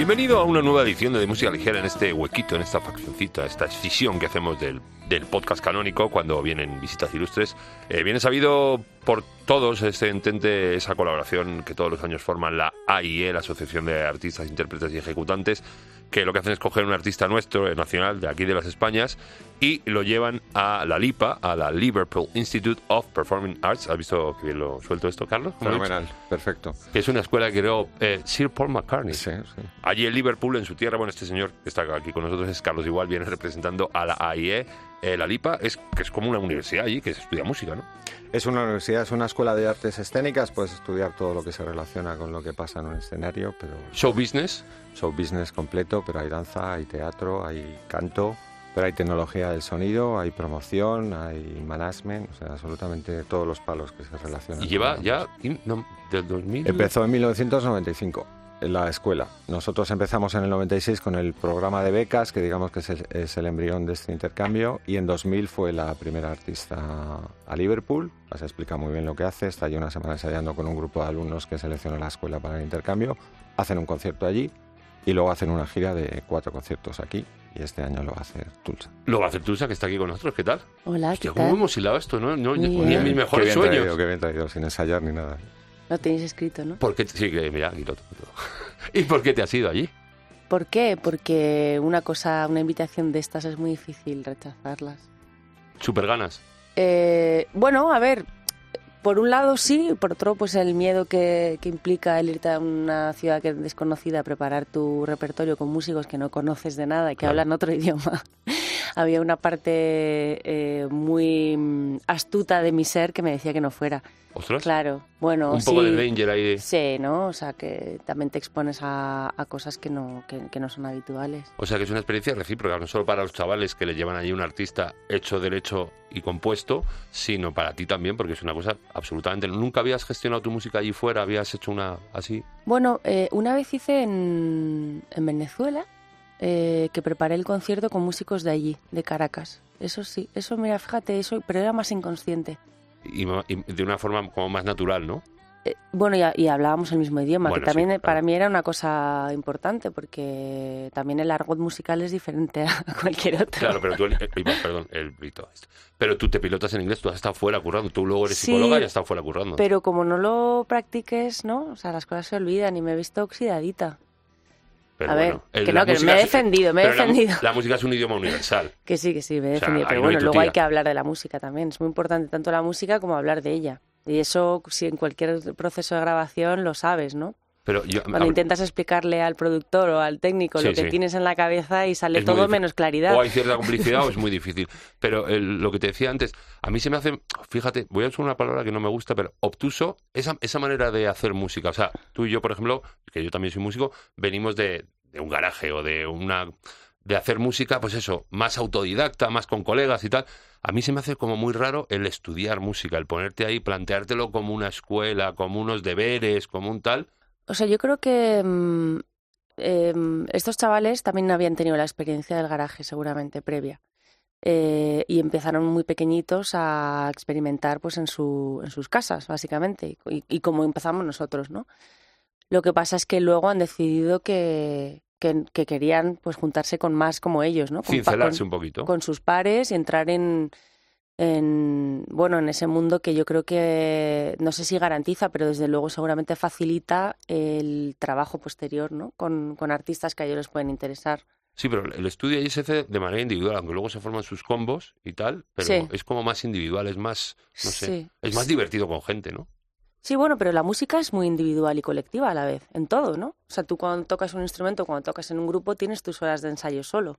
Bienvenido a una nueva edición de, Música Ligera en este huequito, en esta faccioncita, esta escisión que hacemos del, del podcast canónico cuando vienen visitas ilustres. Eh, viene sabido por todos este intente, esa colaboración que todos los años forman la AIE, la Asociación de Artistas, Intérpretes y Ejecutantes, que lo que hacen es coger un artista nuestro, eh, nacional, de aquí de las Españas, y lo llevan a la LIPA, a la Liverpool Institute of Performing Arts. ¿Has visto que bien lo suelto esto, Carlos? Fenomenal, perfecto. Es una escuela que creó eh, Sir Paul McCartney. Sí, sí. Allí en Liverpool, en su tierra, bueno, este señor que está aquí con nosotros es Carlos Igual, viene representando a la AIE. Eh, la LIPA es que es como una universidad allí que se estudia música, ¿no? Es una universidad, es una escuela de artes escénicas, puedes estudiar todo lo que se relaciona con lo que pasa en un escenario, pero Show business. show business completo, pero hay danza, hay teatro, hay canto, pero hay tecnología del sonido, hay promoción, hay management, o sea, absolutamente todos los palos que se relacionan. Y lleva ya no, del 2000. Empezó en 1995 en la escuela. Nosotros empezamos en el 96 con el programa de becas, que digamos que es el, es el embrión de este intercambio, y en 2000 fue la primera artista a Liverpool. Se explica muy bien lo que hace. Está allí una semana ensayando con un grupo de alumnos que selecciona la escuela para el intercambio. Hacen un concierto allí y luego hacen una gira de cuatro conciertos aquí. Y este año lo va a hacer Tulsa. Lo va a hacer Tulsa, que está aquí con nosotros. ¿Qué tal? Hola, Hostia, ¿qué ¿cómo tal? hemos hilado esto? No, no, ni en mis Qué mejores bien sueños. traído, qué bien traído, sin ensayar ni nada. Lo tenéis escrito, ¿no? Sí, mira, aquí lo tengo. ¿Y por qué te has ido allí? ¿Por qué? Porque una cosa, una invitación de estas es muy difícil rechazarlas. Super ganas. Eh, bueno, a ver, por un lado sí, por otro pues el miedo que, que implica el irte a una ciudad que es desconocida a preparar tu repertorio con músicos que no conoces de nada y que Claro. hablan otro idioma. Había una parte eh, muy mm, astuta de mi ser que me decía que no fuera. ¿Ostras? Claro, bueno, Un poco sí. de danger ahí. de- Sí, ¿no? O sea, que también te expones a, a cosas que no, que, que no son habituales. O sea que es una experiencia recíproca, no solo para los chavales que le llevan allí un artista hecho, derecho y compuesto, sino para ti también, porque es una cosa absolutamente... ¿Nunca habías gestionado tu música allí fuera? ¿Habías hecho una así? Bueno, eh, una vez hice en, en Venezuela eh, que preparé el concierto con músicos de allí, de Caracas. Eso sí, eso, mira, fíjate, eso, pero era más inconsciente. Y, de una forma como más natural, ¿no? Eh, bueno, y, y hablábamos el mismo idioma, Bueno, que también sí, eh, para mí era una cosa importante, porque también el argot musical es diferente a cualquier otro. Claro, pero tú... el- el- perdón, el. Pero tú te pilotas en inglés, tú has estado fuera currando. Tú luego eres Sí, psicóloga y has estado fuera currando. Pero como no lo practiques, ¿no? O sea, las cosas se olvidan y me he visto oxidadita. Pero a ver, bueno, que no, que me he defendido, me he la defendido. La, música es un idioma universal. Que sí, que sí, me he O sea, defendido. Pero no bueno, luego hay que hablar de la música también. Es muy importante tanto la música como hablar de ella. Y eso, si en cualquier proceso de grabación lo sabes, ¿no? Pero yo, Cuando intentas explicarle al productor o al técnico Sí, lo que sí. tienes en la cabeza y sale Es todo menos claridad. O hay cierta complicidad o es muy difícil. Pero lo que te decía antes, a mí se me hace, fíjate, voy a usar una palabra que no me gusta, pero obtuso, esa, esa manera de hacer música. O sea, tú y yo, por ejemplo, que yo también soy músico, venimos de, de un garaje o de una de hacer música, pues eso, más autodidacta, más con colegas y tal. A mí se me hace como muy raro el estudiar música, el ponerte ahí, planteártelo como una escuela, como unos deberes, como un tal. O sea, yo creo que mm, em, estos chavales también habían tenido la experiencia del garaje, seguramente, previa. Eh, y empezaron muy pequeñitos a experimentar pues en, su, en sus casas, básicamente, y, y como empezamos nosotros, ¿no? Lo que pasa es que luego han decidido que, que, que querían pues juntarse con más como ellos, ¿no? Con, pa- Cincelarse con- un poquito. con sus pares y entrar en, en bueno en ese mundo que yo creo que no sé si garantiza pero desde luego seguramente facilita el trabajo posterior no con, con artistas que a ellos les pueden interesar Sí, pero el estudio ahí se hace de manera individual, aunque luego se forman sus combos y tal, pero Sí. es como más individual, es más, no sé, Sí. es más divertido con gente, ¿no? sí bueno pero la música es muy individual y colectiva a la vez en todo no o sea tú cuando tocas un instrumento cuando tocas en un grupo tienes tus horas de ensayo solo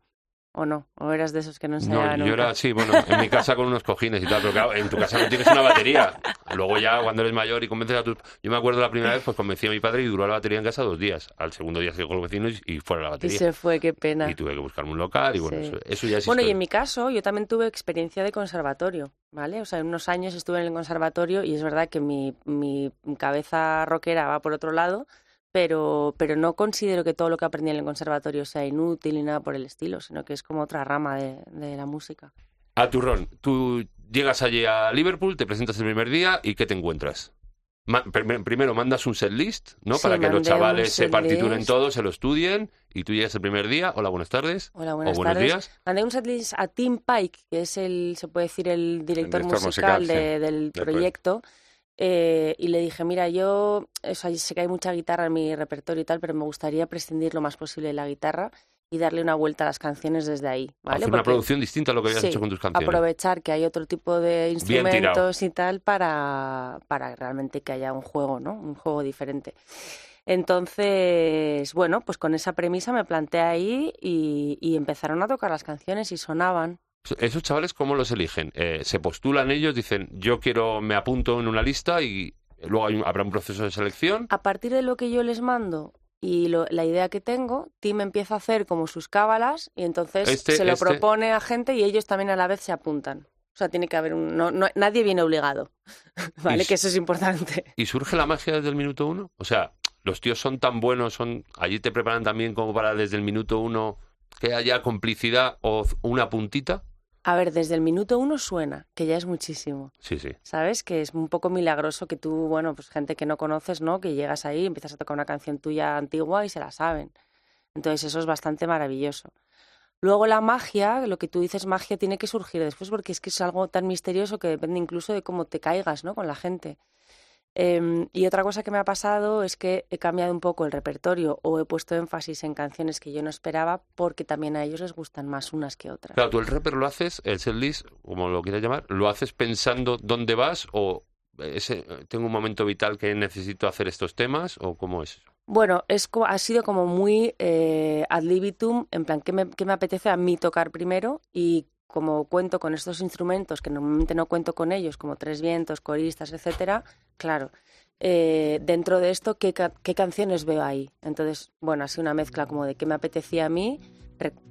o no o eras de esos que no No, ensayaban yo nunca? era así, bueno, en mi casa con unos cojines y tal, pero claro, en tu casa no tienes una batería. Luego ya cuando eres mayor y convences a tus... Yo me acuerdo la primera vez, pues convencí a mi padre y duró la batería en casa dos días. Al segundo día se con los vecinos y fuera la y batería. se fue qué pena Y tuve que buscarme un local y bueno, Sí. eso, eso ya es Bueno, y historia. en mi caso, yo también tuve experiencia de conservatorio, ¿vale? O sea, en unos años estuve en el conservatorio y es verdad que mi, mi cabeza rockera va por otro lado, pero, pero no considero que todo lo que aprendí en el conservatorio sea inútil ni nada por el estilo, sino que es como otra rama de, de la música. A turrón, tú llegas allí a Liverpool, te presentas el primer día y ¿qué te encuentras? Ma- primero mandas un set list, ¿no? Sí, Para que los chavales se set partituren list. todo, se lo estudien y tú llegas el primer día. Hola, buenas tardes. Hola, buenas o buenos tardes. días. Mandé un setlist a Tim Pike, que es el, se puede decir, el director, director musical, musical, de- sí, del del proyecto. Eh, y le dije, mira, yo o sea, sé que hay mucha guitarra en mi repertorio y tal, pero me gustaría prescindir lo más posible de la guitarra y darle una vuelta a las canciones desde ahí, ¿vale? Hacer una producción distinta a lo que habías sí, hecho con tus canciones. aprovechar que hay otro tipo de instrumentos y tal para, para realmente que haya un juego, ¿no? Un juego diferente. Entonces, bueno, pues con esa premisa me planteé ahí y, y empezaron a tocar las canciones y sonaban. ¿Esos chavales cómo los eligen? Eh, ¿Se postulan ellos? Dicen, yo quiero, me apunto en una lista y luego hay un- habrá un proceso de selección. A partir de lo que yo les mando y lo- la idea que tengo, Tim empieza a hacer como sus cábalas y entonces Este- se lo este- propone a gente y ellos también a la vez se apuntan. O sea, tiene que haber un... No, no- nadie viene obligado, ¿vale? Y Que eso es importante. ¿Y surge la magia desde el minuto uno? O sea, los tíos son tan buenos, son allí te preparan también como para desde el minuto uno que haya complicidad o una puntita. A ver, desde el minuto uno suena, que ya es muchísimo. Sí, sí. ¿Sabes? Que es un poco milagroso que tú, bueno, pues gente que no conoces, ¿no? Que llegas ahí, empiezas a tocar una canción tuya antigua y se la saben. Entonces eso es bastante maravilloso. Luego la magia, lo que tú dices magia, tiene que surgir después porque es que es algo tan misterioso que depende incluso de cómo te caigas, ¿no? Con la gente. Em, y otra cosa que me ha pasado es que he cambiado un poco el repertorio o he puesto énfasis en canciones que yo no esperaba porque también a ellos les gustan más unas que otras. Claro, tú el rapper lo haces, el setlist, como lo quieras llamar, ¿lo haces pensando dónde vas o ese, tengo un momento vital que necesito hacer estos temas o cómo es? Bueno, es, ha sido como muy eh, ad libitum, en plan, ¿qué me, qué me apetece a mí tocar primero? Y como cuento con estos instrumentos, que normalmente no cuento con ellos, como tres vientos, coristas, etcétera, claro, eh, dentro de esto, ¿qué, ca- ¿qué canciones veo ahí? Entonces, bueno, ha sido una mezcla como de qué me apetecía a mí.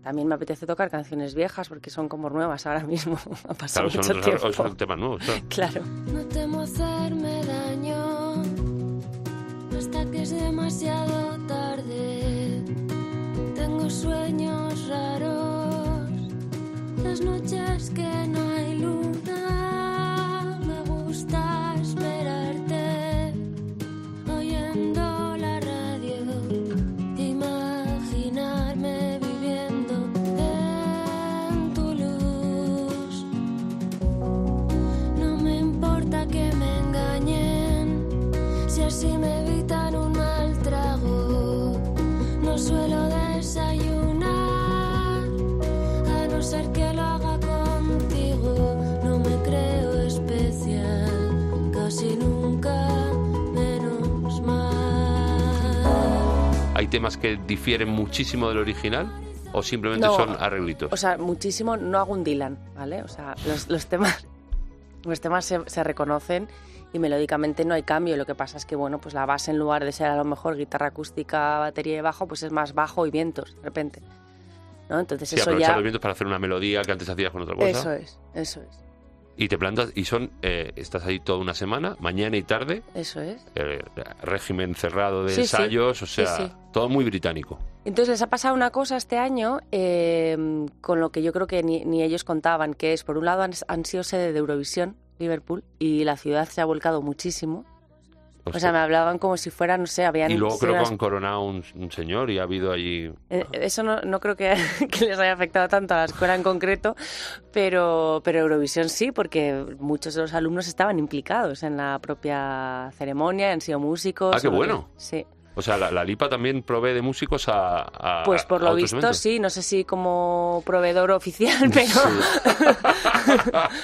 También me apetece tocar canciones viejas porque son como nuevas ahora mismo. ha pasado Claro, mucho son, tiempo. son temas nuevos. claro. Claro. No temo hacerme daño hasta que es demasiado tarde. Tengo sueños las noches que temas que difieren muchísimo del original o simplemente No, son arreglitos? O sea, muchísimo no hago un Dylan, ¿vale? O sea, los, los temas, los temas se, se reconocen y melódicamente no hay cambio. Lo que pasa es que, bueno, pues la base en lugar de ser a lo mejor guitarra acústica, batería y bajo, pues es más bajo y vientos, de repente. ¿No? Entonces sí, eso aprovechar ya... los vientos para hacer una melodía que antes hacías con otra cosa. Eso es, eso es, Y te plantas, y son, eh, estás ahí toda una semana, mañana y tarde, eso es. eh, régimen cerrado de Sí, sí. ensayos, o sea, sí. todo muy británico. Entonces les ha pasado una cosa este año eh, con lo que yo creo que ni, ni ellos contaban, que es, por un lado, han, han sido sede de Eurovisión, Liverpool, y la ciudad se ha volcado muchísimo. O sea, me hablaban como si fuera, no sé, habían... y luego creo que han coronado un, un señor y ha habido allí... Eh, Eso no, no creo que, que les haya afectado tanto a la escuela en concreto, pero, pero Eurovisión sí, porque muchos de los alumnos estaban implicados en la propia ceremonia, han sido músicos. Ah, qué bueno. Sí. O sea, la, la LIPA también provee de músicos a... a- Pues por a lo visto eventos. sí, no sé si como proveedor oficial, pero...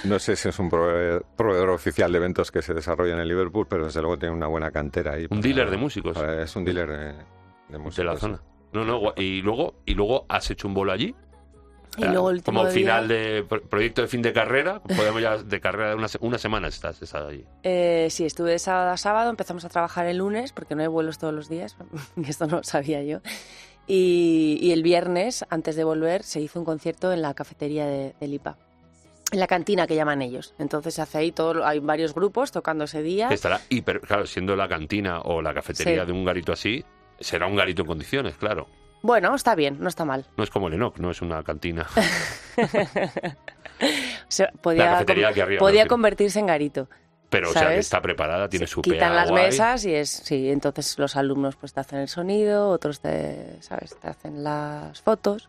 No sé si es un prove- proveedor oficial de eventos que se desarrollan en Liverpool, pero desde luego tiene una buena cantera ahí. Un para- dealer de músicos para- es un dealer de, de músicos. de la zona. No, no, y luego, y luego has hecho un bolo allí. Y luego el Como día- final de pro- proyecto de fin de carrera, podemos ya de carrera de una, una semana estás, estás allí. Eh, sí, estuve de sábado a sábado, empezamos a trabajar el lunes, porque no hay vuelos todos los días, y esto no lo sabía yo. Y, y el viernes, antes de volver, se hizo un concierto en la cafetería de, de Lipa. En la cantina que llaman ellos. Entonces se hace ahí todo, hay varios grupos tocando ese día. Estará hiper, claro, siendo la cantina o la cafetería Sí. de un garito así, será un garito en condiciones, claro. Bueno, está bien, no está mal. No es como el Enoch, no es una cantina. Se- podía cafetería con- aquí arriba, podía convertirse en garito. Pero, o sea, que ¿sabes? está preparada, tiene Se su quitan PA las guay. mesas y es sí entonces los alumnos pues te hacen el sonido otros te sabes te hacen las fotos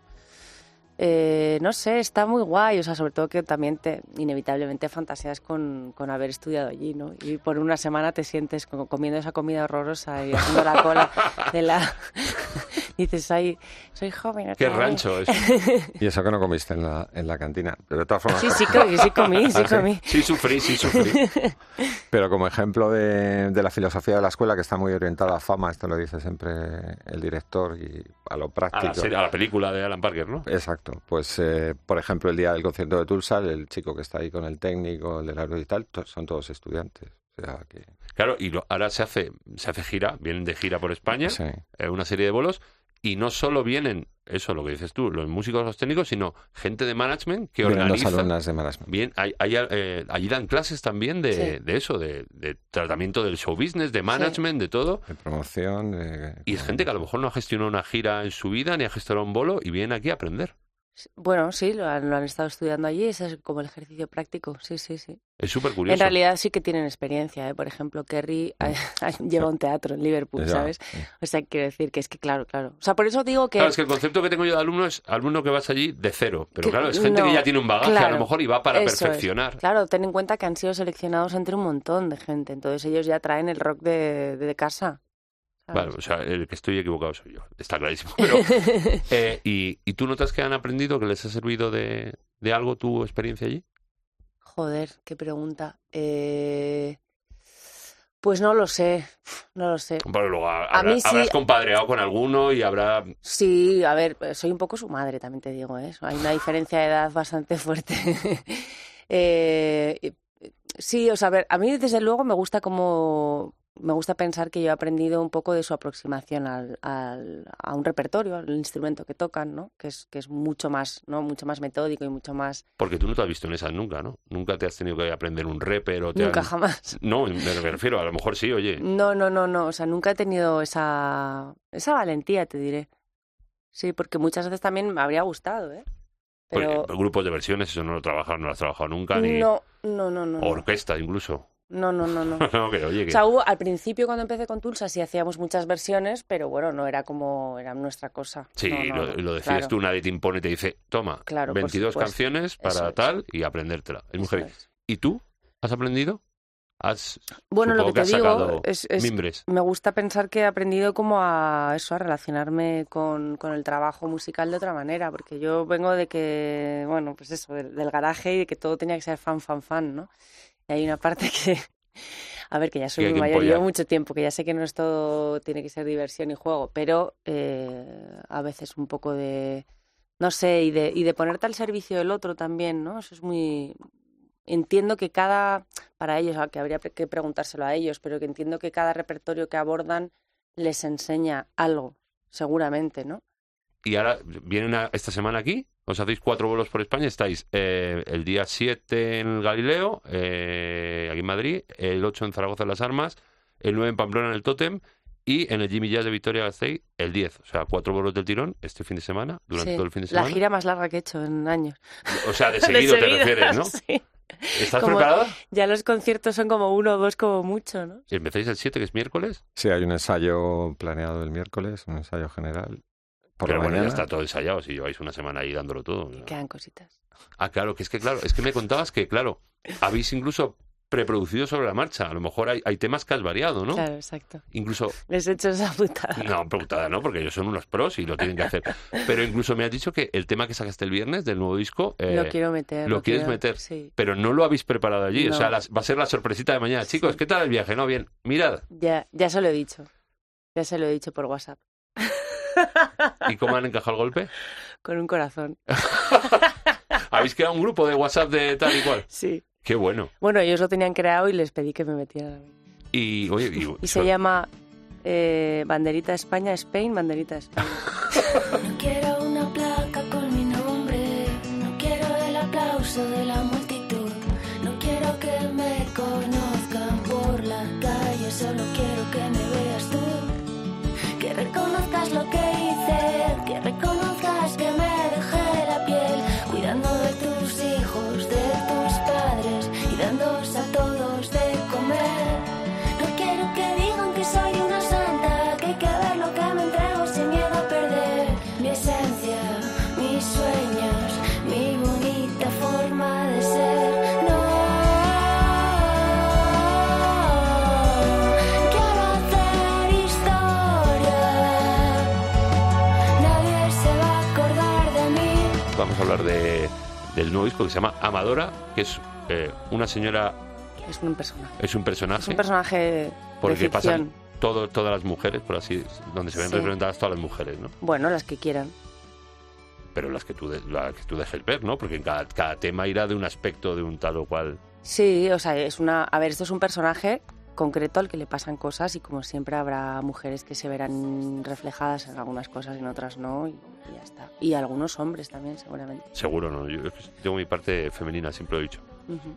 Eh, no sé está muy guay o sea sobre todo que también te inevitablemente fantaseas con, con haber estudiado allí no y por una semana te sientes como comiendo esa comida horrorosa y haciendo la cola de la dices ay soy joven Qué otra vez". rancho es. Y eso que no comiste en la, en la cantina. Pero de todas formas, sí sí comí sí comí sí Ah, sí. comí Sí sufrí, sí sufrí. pero como ejemplo de, de la filosofía de la escuela, que está muy orientada a fama, esto lo dice siempre el director y a lo A práctico. la, serie- a la película de Alan Parker, ¿no? Exacto. Pues, eh, por ejemplo, el día del concierto de Tulsa, el chico que está ahí con el técnico, el del aero y tal, to- son todos estudiantes. O sea que... Claro, y lo- ahora se hace, se hace gira, vienen de gira por España, Sí. eh, una serie de bolos, y no solo vienen, eso lo que dices tú, los músicos, los técnicos, sino gente de management que Vienen organiza. alumnas de management. Bien, hay, hay, eh, allí dan clases también de, Sí. de eso, de, de tratamiento del show business, de management, de todo. De promoción. de- Y es gente que a lo mejor no ha gestionado una gira en su vida, ni ha gestionado un bolo, y viene aquí a aprender. Bueno sí lo han, lo han estado estudiando allí ese es como el ejercicio práctico sí sí sí Es súper curioso. En realidad sí que tienen experiencia, ¿eh? Por ejemplo, Kerry eh, lleva un teatro en Liverpool, ¿sabes? O sea, quiero decir que es que, claro, claro. O sea, por eso digo que... Claro, es que el concepto que tengo yo de alumno es alumno que vas allí de cero. Pero Que- claro, es gente que ya tiene un bagaje a lo mejor y va para es. perfeccionar. Claro, ten en cuenta que han sido seleccionados entre un montón de gente. Entonces ellos ya traen el rock de, de casa. Claro, o sea, el que estoy equivocado soy yo, está clarísimo. Pero, eh, y, ¿Y tú notas que han aprendido, que les ha servido de, de algo tu experiencia allí? Joder, qué pregunta. Eh, Pues no lo sé, no lo sé. Bueno, luego habrá- mí sí- habrás compadreado con alguno y habrá... Sí, a ver, soy un poco su madre, también te digo, ¿eh? Hay una diferencia de edad bastante fuerte. Eh, sí, o sea, a ver, a mí desde luego me gusta como me gusta pensar que yo he aprendido un poco de su aproximación al, al- a un repertorio, al instrumento que tocan, ¿no? Que es, que es mucho más, ¿no? Mucho más metódico y mucho más. Porque tú no te has visto en esas nunca, ¿no? Nunca te has tenido que aprender un rapper o te Nunca han- jamás. No, me refiero, a lo mejor sí, oye. No, no, no, no. O sea, nunca he tenido esa, esa valentía, te diré. Sí, porque muchas veces también me habría gustado, ¿eh? Pero Porque grupos de versiones, eso no lo trabajas, no lo has trabajado nunca, ni no, no, no, no. no. orquesta incluso. No, no, no, no. no, que oye, que... O sea, hubo- al principio cuando empecé con Tulsa sí hacíamos muchas versiones, pero bueno, no era como era nuestra cosa. Sí, No, no, lo, decides claro. tú, nadie te impone y te dice, toma, Claro, por 22 supuesto. canciones para tal y aprendértela. Es es. ¿Y tú? ¿Has aprendido? ¿Has, Bueno, lo que te digo es, me gusta pensar que he aprendido como a eso, a relacionarme con, con el trabajo musical de otra manera, porque yo vengo de que, bueno, pues eso, del, del garaje y de que todo tenía que ser fan, fan, fan, ¿no? Y hay una parte que, a ver, que ya soy muy mayor, llevo mucho tiempo, que ya sé que no es todo, tiene que ser diversión y juego, pero eh, a veces un poco de, no sé, y de, y de ponerte al servicio del otro también, ¿no? Eso es muy... Entiendo que cada, para ellos, que habría que preguntárselo a ellos, pero que entiendo que cada repertorio que abordan les enseña algo, seguramente, ¿no? Y ahora vienen a- esta semana aquí, os hacéis cuatro vuelos por España, estáis eh, el día 7 en el Galileo, eh, aquí en Madrid, el 8 en Zaragoza en Las Armas, el 9 en Pamplona en el Tótem y en el Jimmy Jazz de Vitoria Gasteiz el 10. O sea, cuatro vuelos del tirón este fin de semana, durante Sí, todo el fin de La semana. gira más larga que he hecho en años. O sea, de De seguido te refieres, ¿no? sí. ¿Estás Como- preparada? Ya los conciertos son como uno o dos como mucho, ¿no? Y Empezáis el 7, que es miércoles. Sí, hay un ensayo planeado el miércoles, un ensayo general. Por Pero bueno, ya está todo ensayado, si lleváis una semana ahí dándolo todo. Quedan cositas. Ah, claro, que es que claro, es que me contabas que, claro, habéis incluso preproducido sobre la marcha. A lo mejor hay, hay temas que has variado, ¿no? Claro, exacto. Incluso, Les he hecho esa putada. no, putada, ¿no? Porque ellos son unos pros y lo tienen que hacer. Pero incluso me has dicho que el tema que sacaste el viernes del nuevo disco, eh, lo quiero meter. lo quieres quiero- meter. Sí. pero no lo habéis preparado allí. O sea, las- va a ser la sorpresita de mañana. Chicos, ¿qué tal el viaje? No, bien. Mirad. Ya, ya se lo he dicho. Ya se lo he dicho por WhatsApp. ¿Y cómo han encajado el golpe? Con un corazón. ¿Habéis creado un grupo de WhatsApp de tal y cual? Sí. Qué bueno. Bueno, ellos lo tenían creado y les pedí que me metieran. Y, oye, y, Y se llama eh, Banderita España, Spain, Banderita España. nuevo disco que se llama Amadora, que es eh, una señora, Es un personaje. es un personaje, Es un personaje por de el que pasan todo, todas las mujeres, por así, donde se ven Sí. representadas todas las mujeres, ¿no? Bueno, las que quieran. Pero las que tú, de- las que tú dejes ver, ¿no? Porque cada, cada tema irá de un aspecto de un tal o cual. Sí, o sea, es una... A ver, esto es un personaje concreto al que le pasan cosas y como siempre habrá mujeres que se verán reflejadas en algunas cosas y en otras no y, y ya está. Y algunos hombres también, seguramente. Seguro, ¿no? Yo tengo mi parte femenina, siempre lo he dicho.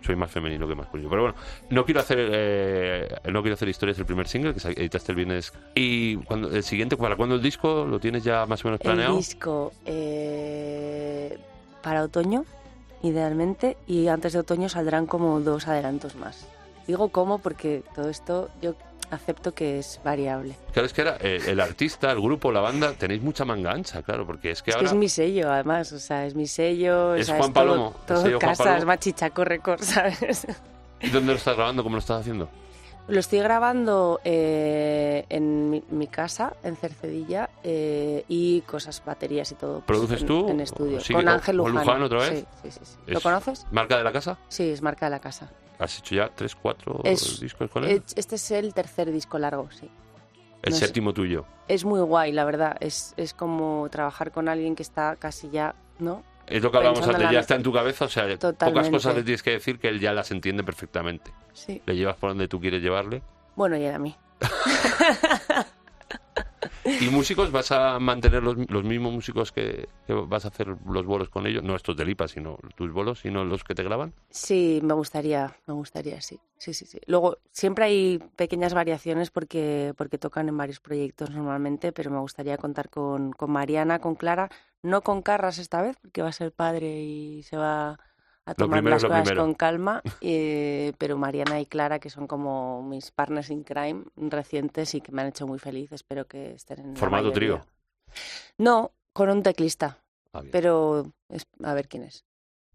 Soy más femenino que masculino. Pero bueno, no quiero hacer eh, no quiero hacer historias del primer single que editaste el viernes. Y cuando el siguiente, ¿para cuándo el disco? ¿Lo tienes ya más o menos El planeado? disco eh, para otoño, idealmente, y antes de otoño saldrán como dos adelantos más. Digo cómo porque todo esto yo acepto que es variable. Claro, es que era eh, el artista, el grupo, la banda, tenéis mucha manga ancha, claro, porque es que Es que ahora... es mi sello, además, o sea, es mi sello, Es o sea, Juan todo- Palomo, el todo, sello Juan casa, Palomo. es machichaco record, ¿sabes? ¿Y dónde lo estás grabando? ¿Cómo lo estás haciendo? Lo estoy grabando eh, en mi, mi casa, en Cercedilla, eh, y cosas, baterías y todo. pues, ¿Produces en- tú? En estudio. Sí, con Ángel Luján. Luján otra vez. Sí, sí, sí, sí. ¿Lo Es- conoces? ¿Marca de la casa? Sí, es marca de la casa. ¿Has hecho ya tres, cuatro Es- discos con él? Este es el tercer disco largo, sí. el no séptimo tuyo. Es muy guay, la verdad. Es, es como trabajar con alguien que está casi ya, ¿no? Es lo que hablábamos antes, ya está en tu cabeza, o sea, pocas cosas le tienes que decir que él ya las entiende perfectamente. Sí. Le llevas por donde tú quieres llevarle. Bueno, y era a mí. ¿Y músicos? ¿Vas a mantener los, los mismos músicos que, que vas a hacer los bolos con ellos? No estos de Lipa, sino tus bolos, sino los que te graban. Sí, me gustaría, me gustaría, sí. Sí, sí, sí. Luego, siempre hay pequeñas variaciones porque, porque tocan en varios proyectos normalmente, pero me gustaría contar con, con Mariana, con Clara, no con Carras esta vez, porque va a ser padre y se va a tomar las cosas con calma, eh, pero Mariana y Clara, que son como mis partners in crime recientes y que me han hecho muy feliz, espero que estén en ¿Formato trío? No, con un teclista, Ah, pero es- a ver quién es.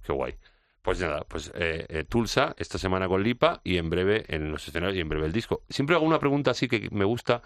Qué guay. Pues nada, pues eh, eh, Tulsa esta semana con Lipa y en breve en los escenarios y en breve el disco. Siempre hago una pregunta así que me gusta.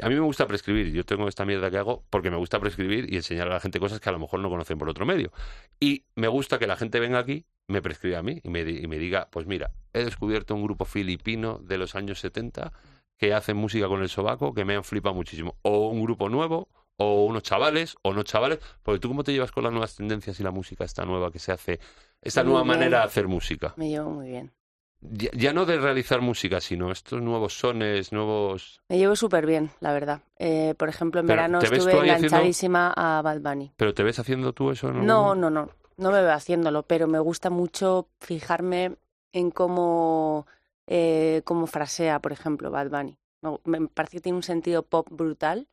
A mí me gusta prescribir. Yo tengo esta mierda que hago porque me gusta prescribir y enseñar a la gente cosas que a lo mejor no conocen por otro medio. Y me gusta que la gente venga aquí, me prescriba a mí y me, y me diga, pues mira, he descubierto un grupo filipino de los años 70 que hacen música con el sobaco que me han flipado muchísimo. O un grupo nuevo, o unos chavales, o no chavales. Porque tú cómo te llevas con las nuevas tendencias y la música esta nueva que se hace, esta nueva manera de hacer música. Me llevo muy bien. Ya, ya no de realizar música, sino estos nuevos sones, nuevos... Me llevo súper bien, la verdad. Eh, por ejemplo, en Pero, verano ¿te ves estuve ahí haciendo- enganchadísima a Bad Bunny. ¿Pero te ves haciendo tú eso? No, no, no. No me veo haciéndolo, pero me gusta mucho fijarme en cómo, eh, cómo frasea, por ejemplo, Bad Bunny. Me parece que tiene un sentido pop brutal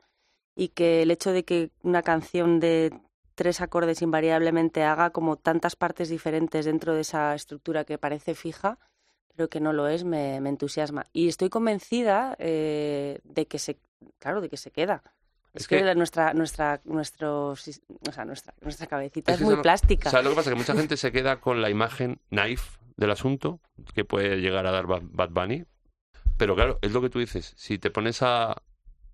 y que el hecho de que una canción de tres acordes invariablemente haga como tantas partes diferentes dentro de esa estructura que parece fija, pero que no lo es, me, me entusiasma. Y estoy convencida eh, de que se, claro, de que se queda. Es, Es que, que- nuestra, nuestra, nuestro, o sea, nuestra, nuestra cabecita Es muy no- plástica. ¿Sabes lo que pasa? Que mucha gente se queda con la imagen naif del asunto que puede llegar a dar Ba- Bad Bunny. Pero claro, es lo que tú dices. Si te pones a,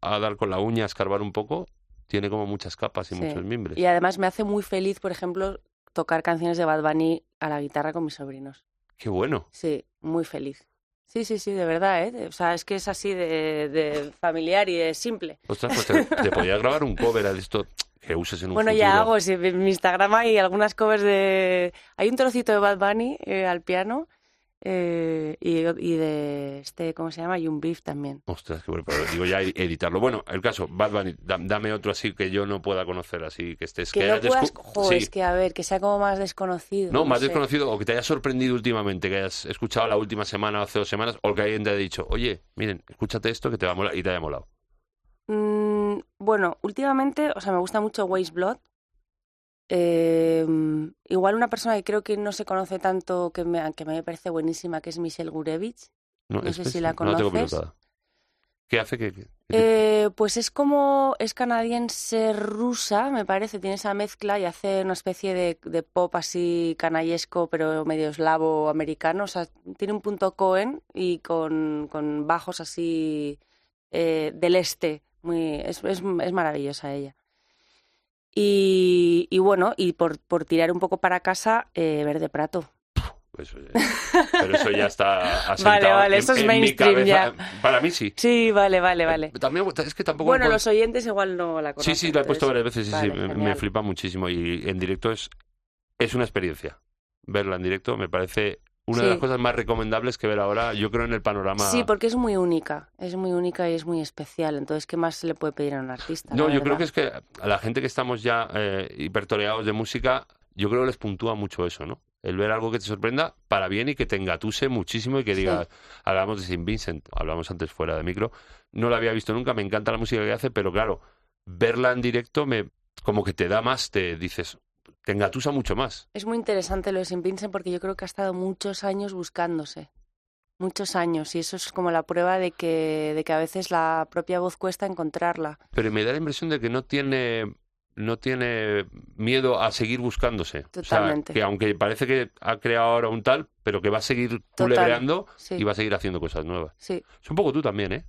a dar con la uña, a escarbar un poco, tiene como muchas capas y Sí. muchos mimbres. Y además me hace muy feliz, por ejemplo, tocar canciones de Bad Bunny a la guitarra con mis sobrinos. Qué bueno. Sí, muy feliz. Sí, sí, sí, de verdad, ¿eh? O sea, es que es así de, de familiar y de simple. Ostras, pues te, te podías grabar un cover de esto que uses en un Bueno, futuro. ya hago, si en mi Instagram hay algunas covers de... Hay un trocito de Bad Bunny eh, al piano eh, y, y de este, ¿cómo se llama? Y un beef también. Ostras, qué bueno. Pero digo ya ed- editarlo. Bueno, el caso, Bad Bunny, da- dame otro así que yo no pueda conocer, así que estés... Que no hayas puedas... Jo, Sí. es que a ver, que sea como más desconocido. No, más sé. desconocido o que te haya sorprendido últimamente, que hayas escuchado la última semana o hace dos semanas, o que alguien te haya dicho, oye, miren, escúchate esto que te va a molar y te haya molado. Mm, bueno, últimamente, o sea, me gusta mucho Waste Blood. Eh, igual una persona que creo que no se conoce tanto, que me, que me parece buenísima, que es Michelle Gurevich. No es- sé si la No la tengo conoces. ¿Qué hace que...? que- que- Eh, pues es como, es canadiense rusa, me parece, tiene esa mezcla y hace una especie de, de pop así canallesco, pero medio eslavo americano. O sea, tiene un punto Cohen y con, con bajos así eh, del este. Muy, es, es, es maravillosa ella. Y, y bueno, y por, por tirar un poco para casa, eh, Verde Prato. Eso ya- pero eso ya está asentado Vale, vale, en- eso es mainstream ya. Para mí sí. Sí, vale, vale, vale. Eh, También es que tampoco Bueno, puedo- los oyentes igual no la conocen. Sí, sí, lo he puesto varias veces, sí, Vale, sí, me- flipa muchísimo y en directo es, es una experiencia. Verla en directo me parece una de Sí. las cosas más recomendables que ver ahora, yo creo, en el panorama. Sí, porque es muy única, es muy única y es muy especial. Entonces, ¿qué más se le puede pedir a un artista? No, yo creo que es que a la gente que estamos ya eh, hipertoreados de música, yo creo que les puntúa mucho eso, ¿no? El ver algo que te sorprenda para bien y que te engatuse muchísimo y que Sí. digas, hablamos de Saint Vincent, hablamos antes fuera de micro, no la había visto nunca, me encanta la música que hace, pero claro, verla en directo me como que te da más, te dices, te engatusa mucho más. Es muy interesante lo de Sin Vincent porque yo creo que ha estado muchos años buscándose. Muchos años. Y eso es como la prueba de que, de que a veces la propia voz cuesta encontrarla. Pero me da la impresión de que no tiene no tiene miedo a seguir buscándose. Totalmente. O sea, que aunque parece que ha creado ahora un tal, pero que va a seguir culebreando Sí, y va a seguir haciendo cosas nuevas. sí, Es un poco tú también, ¿eh?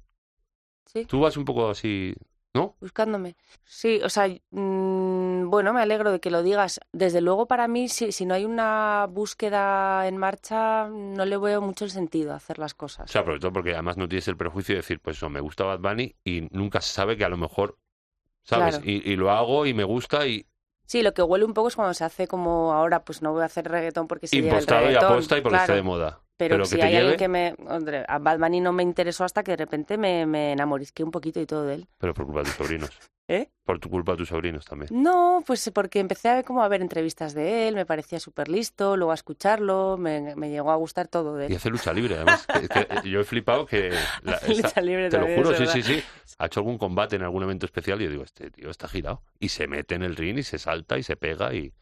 sí. Tú vas un poco así, ¿no? Buscándome. Sí, o sea, mm, bueno, me alegro de que lo digas. Desde luego, para mí, si, si no hay una búsqueda en marcha, no le veo mucho el sentido a hacer las O cosas. sea, sobre todo porque además no tienes el prejuicio de decir, pues eso, me gusta Bad Bunny y nunca se sabe que a lo mejor, ¿sabes? Claro. Y, y lo hago y me gusta y Sí, lo que huele un poco es cuando se hace como ahora, pues no voy a hacer reggaetón porque se el impostado y reggaetón. aposta y porque claro. esté de moda. Pero, Pero si que hay alguien lleve, que me... hombre, a Bad Bunny no me interesó hasta que de repente me, me enamorisqué un poquito y todo de él. pero por culpa de tus sobrinos. ¿Eh? Por tu culpa de tus sobrinos también. No, pues porque empecé a ver como a ver entrevistas de él, me parecía súper listo, luego a escucharlo, me, me llegó a gustar todo de Y él. hace lucha libre, además. que- que yo he flipado que... la- esta- lucha libre te lo juro, sí, sí, sí. Ha hecho algún combate en algún evento especial y yo digo, este tío está girado. Y se mete en el ring y se salta y se pega y...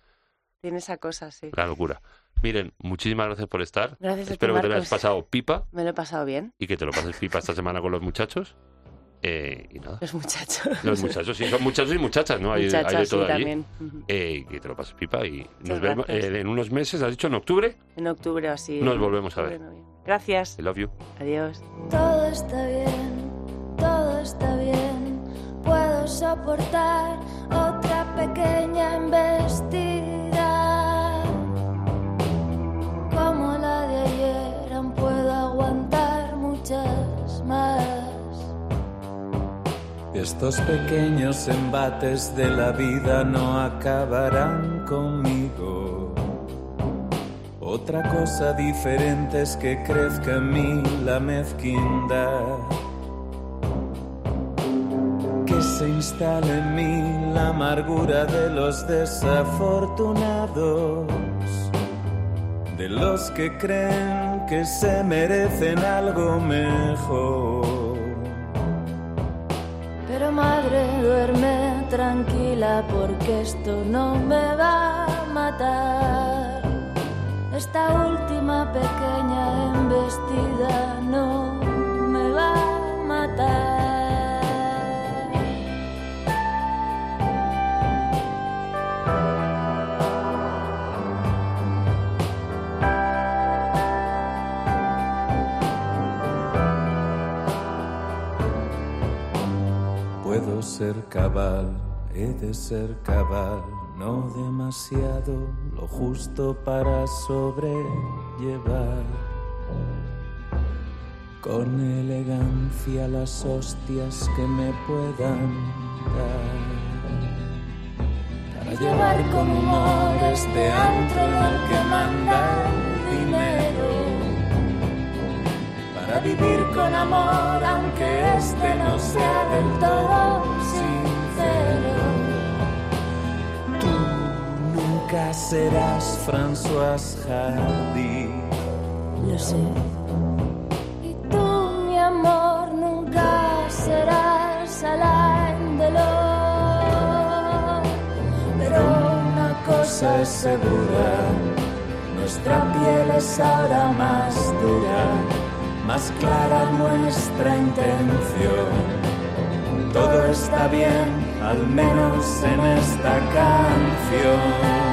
Tiene esa cosa, sí. La locura. Miren, muchísimas gracias por estar. Gracias a ti, Espero que te hayas Marcos. pasado pipa Me lo he pasado bien, y que te lo pases pipa esta semana con los muchachos. Eh, y nada. los muchachos. Los muchachos, sí, son muchachos y muchachas, ¿no? Hay, hay de Muchachas, sí, todo allí. también. Eh, y que te lo pases pipa y nos Muchas vemos gracias. eh, en unos meses, has dicho en octubre. En octubre o así. Nos volvemos a ver. Gracias. I love you. Adiós. Todo está bien, todo está bien. Puedo soportar otra pequeña embestida. Estos pequeños embates de la vida no acabarán conmigo. Otra cosa diferente es que crezca en mí la mezquindad. Que se instale en mí la amargura de los desafortunados. De los que creen que se merecen algo mejor. Tranquila porque esto no me va a matar. Esta última pequeña embestida no ser cabal, he de ser cabal, no demasiado, lo justo para sobrellevar. Con elegancia las hostias que me puedan dar. Para llevar con humor este antro en el que manda para vivir con amor aunque este no sea del todo sincero. Tú nunca serás François Hardy. Lo sé. Y tú, mi amor, nunca serás Alain Delon. Pero una cosa es segura, nuestra piel es ahora más dura, más clara nuestra intención. Todo está bien, al menos en esta canción.